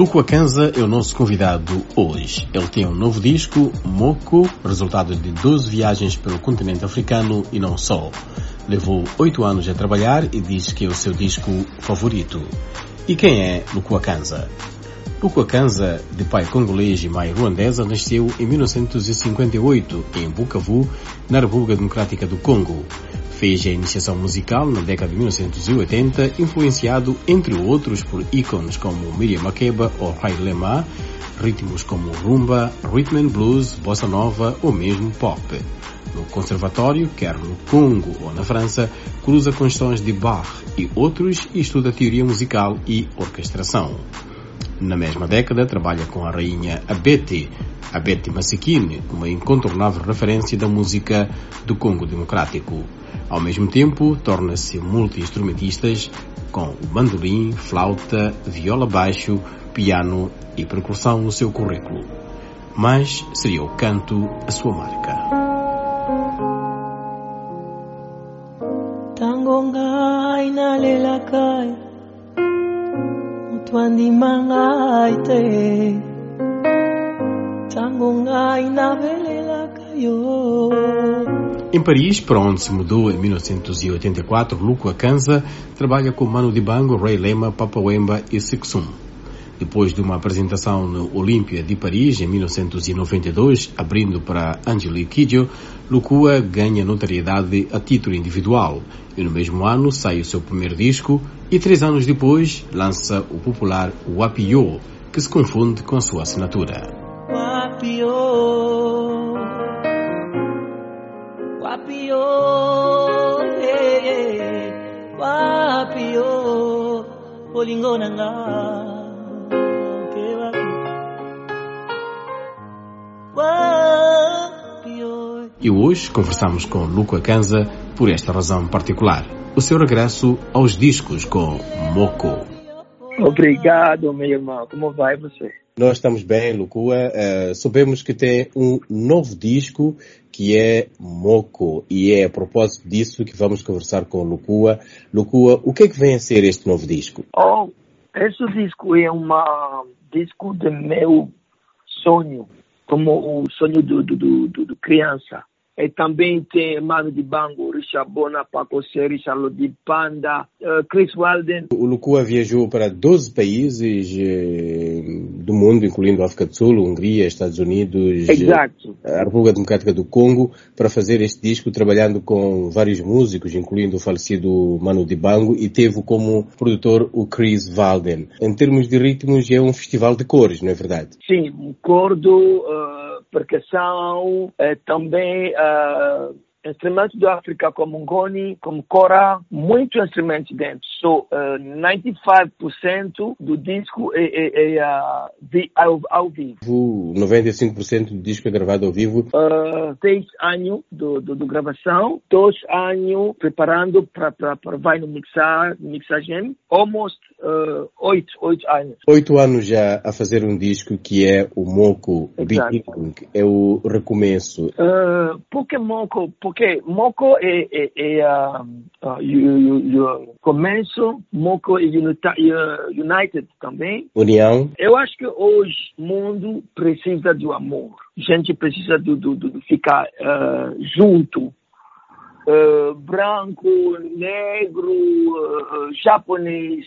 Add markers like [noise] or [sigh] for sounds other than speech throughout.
Luco Akanza é o nosso convidado hoje. Ele tem um novo disco, Moco, resultado de 12 viagens pelo continente africano e não só. Levou oito anos a trabalhar e diz que é o seu disco favorito. E quem é Luco Akanza? Luco Akanza, de pai congolês e mãe ruandesa, nasceu em 1958 em Bukavu, na República Democrática do Congo. Fez a iniciação musical na década de 1980, influenciado, entre outros, por ícones como Miriam Makeba ou Rai Lema, ritmos como rumba, rhythm and blues, bossa nova ou mesmo pop. No conservatório, quer no Congo ou na França, cruza com de Bach e outros e estuda teoria musical e orquestração. Na mesma década, trabalha com a rainha Abete, Abete Masikine, uma incontornável referência da música do Congo Democrático. Ao mesmo tempo, torna-se multi-instrumentista com o bandolim, flauta, viola baixo, piano e percussão no seu currículo. Mas seria o canto a sua marca. Ngai nalela ngai te kayo Em Paris, para onde se mudou em 1984, Luco Akanza trabalha com Manu Dibango, Ray Lema, Papa Wemba e Sixum. Depois de uma apresentação no Olímpia de Paris em 1992, abrindo para Angelique Kidjo, Lucua ganha notoriedade a título individual. E no mesmo ano sai o seu primeiro disco e três anos depois lança o popular Wapio, que se confunde com a sua assinatura. Wapio Wapio yeah, yeah. Wapio Bolingo E hoje conversamos com Luco Akanza por esta razão particular. O seu regresso aos discos com Moco. Obrigado, meu irmão. Como vai você? Nós estamos bem, Lucua. Uh, sabemos que tem um novo disco que é Moco e é a propósito disso que vamos conversar com Lucua. Lucua, o que é que vem a ser este novo disco? Oh, esse disco é um disco de meu sonho, como o sonho do, do, do, do criança. E também tem Mano de Bango, Richard Bona, Paco Seri, Charlotte Panda, uh, Chris Walden. O Lucua viajou para 12 países eh, do mundo, incluindo África do Sul, Hungria, Estados Unidos, Exato. a República Democrática do Congo, para fazer este disco, trabalhando com vários músicos, incluindo o falecido Manu Dibango, e teve como produtor o Chris Walden. Em termos de ritmos, é um festival de cores, não é verdade? Sim, um cordo, uh, percussão, uh, também uh, instrumentos da África como ngoni, como cora, muitos instrumentos dentro. So, uh, 95% do disco é, é, é uh, vi, ao, ao, vivo. 95% do disco é gravado ao vivo. Uh, seis anos do, do, do, gravação, dois anos preparando para vai no mixar, mixagem, almost uh, oito, oito anos. Oito anos já a fazer um disco que é o Moco Beginning, é o recomeço. Uh, porque Moco, porque Moco é, é, é uh, uh, começo, Moco é United também. União. Eu acho que hoje o mundo precisa do amor. A gente precisa do, do, do ficar uh, junto. Uh, branco, negro, uh, japonês.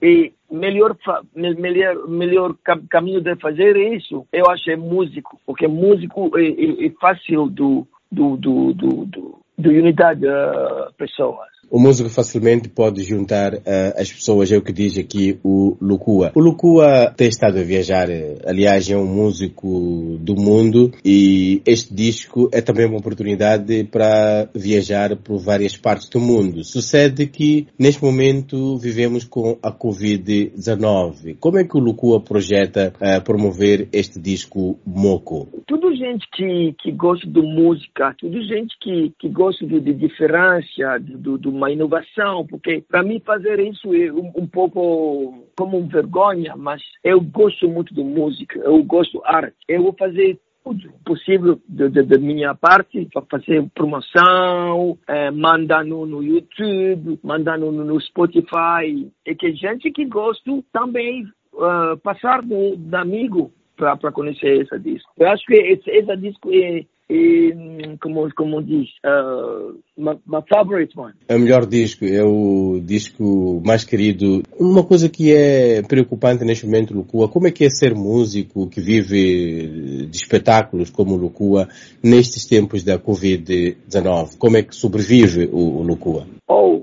E melhor, melhor, melhor caminho de fazer isso, eu acho é músico, porque músico é, é, é fácil do, do, do, do, do, do unidade uh, pessoas. O músico facilmente pode juntar uh, as pessoas, é o que diz aqui o Lucua. O Lucua tem estado a viajar, aliás, é um músico do mundo e este disco é também uma oportunidade para viajar por várias partes do mundo. Sucede que neste momento vivemos com a Covid-19. Como é que o Lucua projeta uh, promover este disco Moco? Tudo gente que, que gosta de música, tudo gente que, que gosta de, de diferença, de, de uma inovação, porque para mim fazer isso é um, um, pouco como uma vergonha, mas eu gosto muito de música, eu gosto de arte. Eu vou fazer tudo possível da minha parte para fazer promoção, é, mandar no, no YouTube, mandar no, no Spotify. E que gente que gosta também uh, passar do, do amigo para conhecer esse disco. Eu acho que esse, esse disco é, é, como, como diz, uh, my, my favorite one. É o melhor disco, é o disco mais querido. Uma coisa que é preocupante neste momento, Lucua, como é que é ser músico que vive de espetáculos como o Lucua nestes tempos da Covid-19? Como é que sobrevive o, o Lucua? Oh,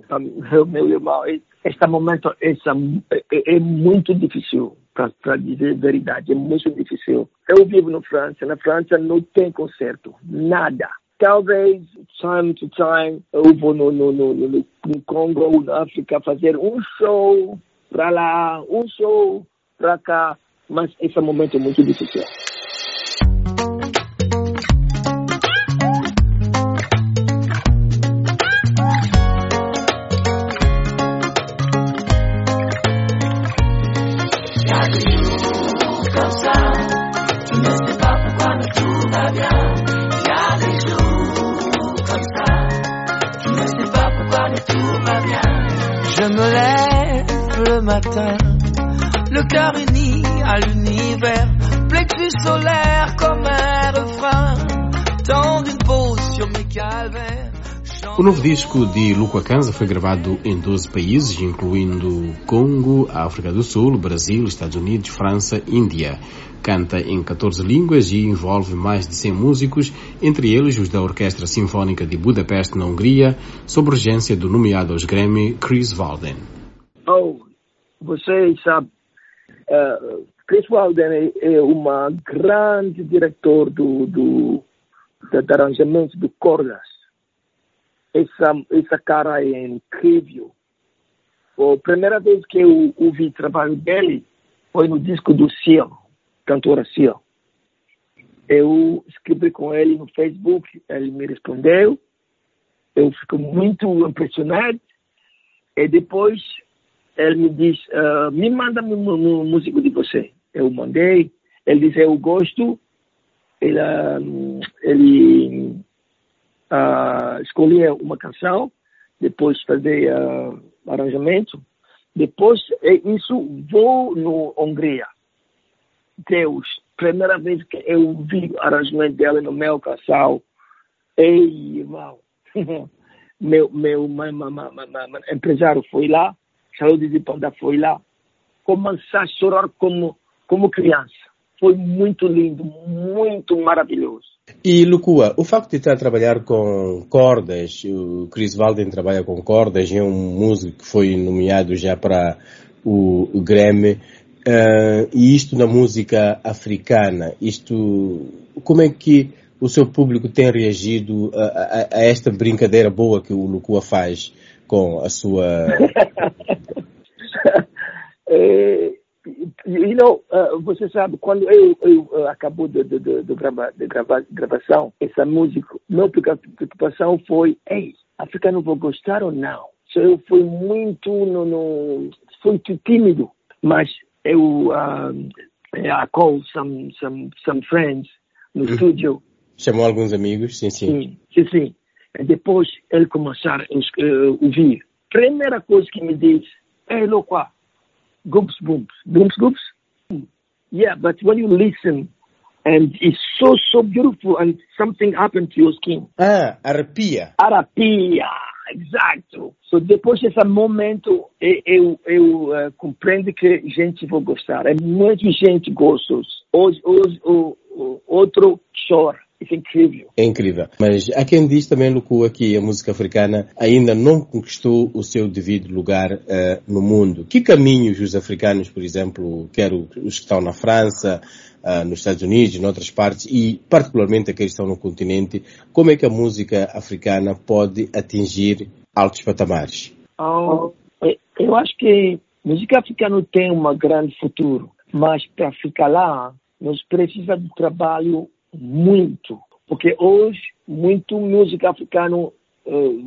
meu irmão, este momento é, é, é muito difícil para dizer a verdade, é muito difícil. Eu vivo na França, na França não tem concerto, nada. Talvez, time to time, eu vou no, no, no, no, no Congo, na África, fazer um show para lá, um show para cá, mas esse momento é muito difícil. Matin, le cœur uni à l'univers, plexus solaire comme un refrain, pause sur mes calvaires. O novo disco de Luca Kanza foi gravado em 12 países, incluindo Congo, África do Sul, Brasil, Estados Unidos, França Índia. Canta em 14 línguas e envolve mais de 100 músicos, entre eles os da Orquestra Sinfónica de Budapeste, na Hungria, sob regência do nomeado aos Grammy Chris Walden. Oh, você sabe, uh, Chris Walden é, é uma grande diretor do, do, do, arranjamento de cordas. Essa, essa cara é incrível. A primeira vez que eu ouvi trabalho dele foi no disco do Cantora Seal. Eu escrevi com ele no Facebook, ele me respondeu. Eu fico muito impressionado. E depois ele me diz, uh, me manda um músico de você. Eu mandei, ele disse, eu gosto. Ele, uh, ele uh, escolheu uma canção, depois fazer uh, arranjamento. Depois, isso, vou no Hungria. Deus, primeira vez que eu vi o arranjamento dela no meu casal, ei, irmão, [laughs] meu, meu, empresário foi lá, saúde de Panda foi lá, começar a chorar como, como criança. Foi muito lindo, muito maravilhoso. E Lucua, o facto de estar a trabalhar com cordas, o Chris Walden trabalha com cordas, é um músico que foi nomeado já para o, o Grammy, uh, e isto na música africana, isto, como é que o seu público tem reagido a, a, a esta brincadeira boa que o Lucua faz com a sua [laughs] é, you know, uh, você sabe, quando eu, eu uh, acabou de, de, de, de, gravar, de gravar, gravação, essa música, minha preocupação foi, ei, africano vou gostar ou não? Eu fui muito, no, no, fui muito tímido, mas eu um, I called some, some, some friends no uhum. estúdio. Chamou alguns amigos, sim, sim. Sim, sim. E depois ele começaram a uh, ouvir. Primeira coisa que me disse, hey, look, goops, booms, booms, goops. Yeah, but when you listen, and it's so, so beautiful, and something happened to your skin. Ah, arrepia. Arrepia, exato. So depois desse momento, eu, eu, eu uh, compreendo que gente vai gostar. É muita gente gosta. Hoje, hoje, o, o outro chora. Isso é incrível. É incrível. Mas há quem diz também, Lucua, que a música africana ainda não conquistou o seu devido lugar uh, no mundo. Que caminhos os africanos, por exemplo, quer os que estão na França, uh, nos Estados Unidos, em outras partes, e particularmente aqueles que estão no continente, como é que a música africana pode atingir altos patamares? Oh, eu acho que a música africana tem um grande futuro, mas para ficar lá, nós precisamos de trabalho muito, porque hoje muito música africana uh,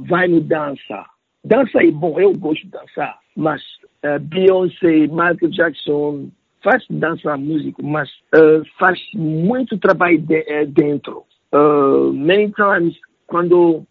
vai no dança. Dança é bom, eu gosto de dançar, mas uh, Beyoncé, Michael Jackson faz dança música, mas uh, faz muito trabalho de, dentro. many times quando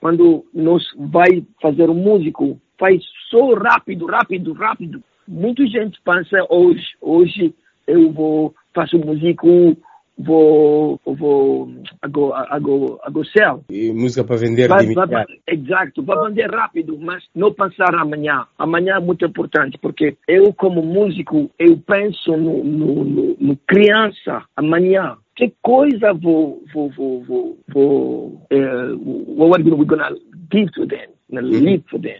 quando nós vai fazer um músico faz só rápido, rápido, rápido. Muita gente pensa hoje, hoje eu vou, faço músico vou, vou hago, hago, hago céu. E música para vender vai, vai, Exato, para vender rápido, mas não pensar amanhã. Amanhã é muito importante, porque eu como músico, eu penso no, no, no, no criança amanhã. Que coisa vou, vou, vou, vou, vou uh, what are we gonna give to them?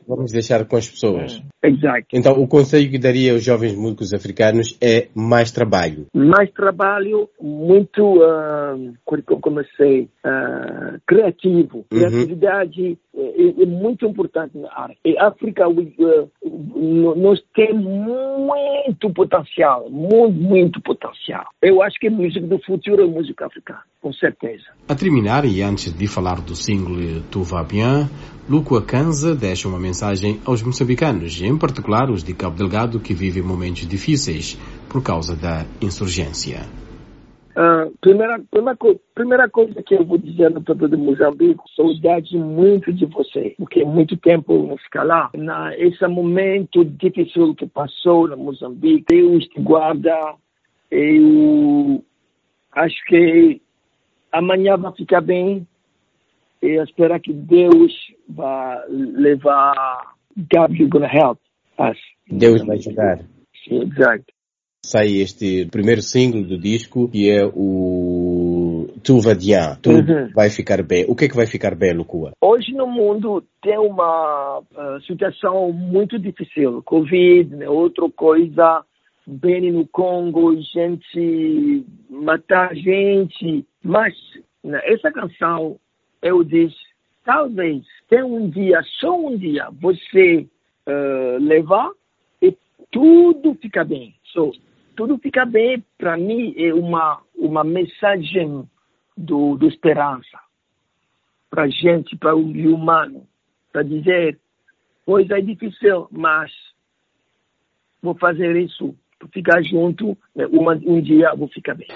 Vamos deixar com as pessoas. Exato. Então, o conselho que daria aos jovens músicos africanos é mais trabalho. Mais trabalho, muito, uh, como eu sei, uh, criativo. Uhum. Criatividade é, é, muito importante na área. E África, uh, nós temos muito potencial, muito, muito potencial. Eu acho que a música do futuro é música africana, com certeza. A terminar, e antes de falar do single Tu Vas Bien, Luco Akanza deixa uma mensagem aos moçambicanos, em particular os de Cabo Delgado que vivem momentos difíceis por causa da insurgência. Uh, primeira, primeira, primeira coisa que eu vou dizer no povo de Moçambique, saudade muito de você, porque muito tempo eu não ficar lá. Nesse momento difícil que passou no Moçambique, Deus te guarda. Eu acho que amanhã vai ficar bem, e espero que Deus vai levar God is gonna help us. Deus vai ajudar. Sim, exato. Sai este primeiro single do disco que é o Tu Vadian. Tudo uhum. vai ficar bem. O que é que vai ficar bem, Lucua? Hoje no mundo tem uma uh, situação muito difícil. Covid, né, outra coisa, bem no Congo, gente matar gente. Mas né, essa canção eu disse, talvez tenha um dia, só um dia, você uh, levar e tudo fica bem. So, tudo fica bem, para mim, é uma, uma mensagem do, do esperança para gente, para o humano, para dizer, pois é difícil, mas vou fazer isso, ficar junto, né, uma, um dia vou ficar bem.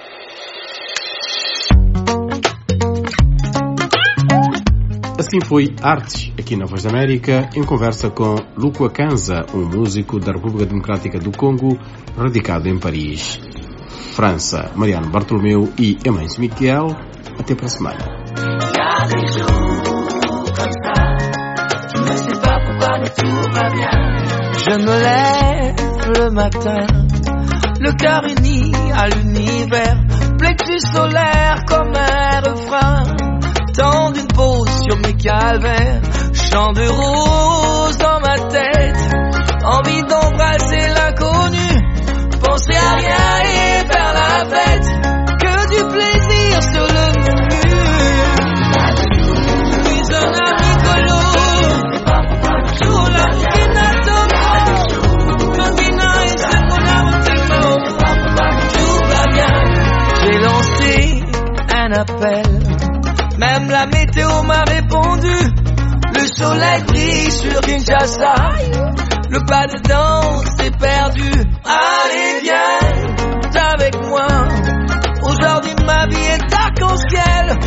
Assim foi Artes, aqui na Voz da América, em conversa com Luco Akanza, um músico da República Democrática do Congo, radicado em Paris. França, Mariano Bartolomeu e Emães Miquel. Até para a semana. Le matin, le cœur uni à l'univers, plexus solaire comme un refrain. Tant d'une pause sur mes calvaires, chant de rose dans ma tête, envie d'embrasser l'inconnu, penser à rien et faire la fête, que du plaisir sur le mur. Puis. J'ai lancé un appel même la météo m'a répondu. Le soleil brille sur Kinshasa. Le pas de danse est perdu. Allez, viens avec moi. Aujourd'hui, ma vie est arc-en-ciel.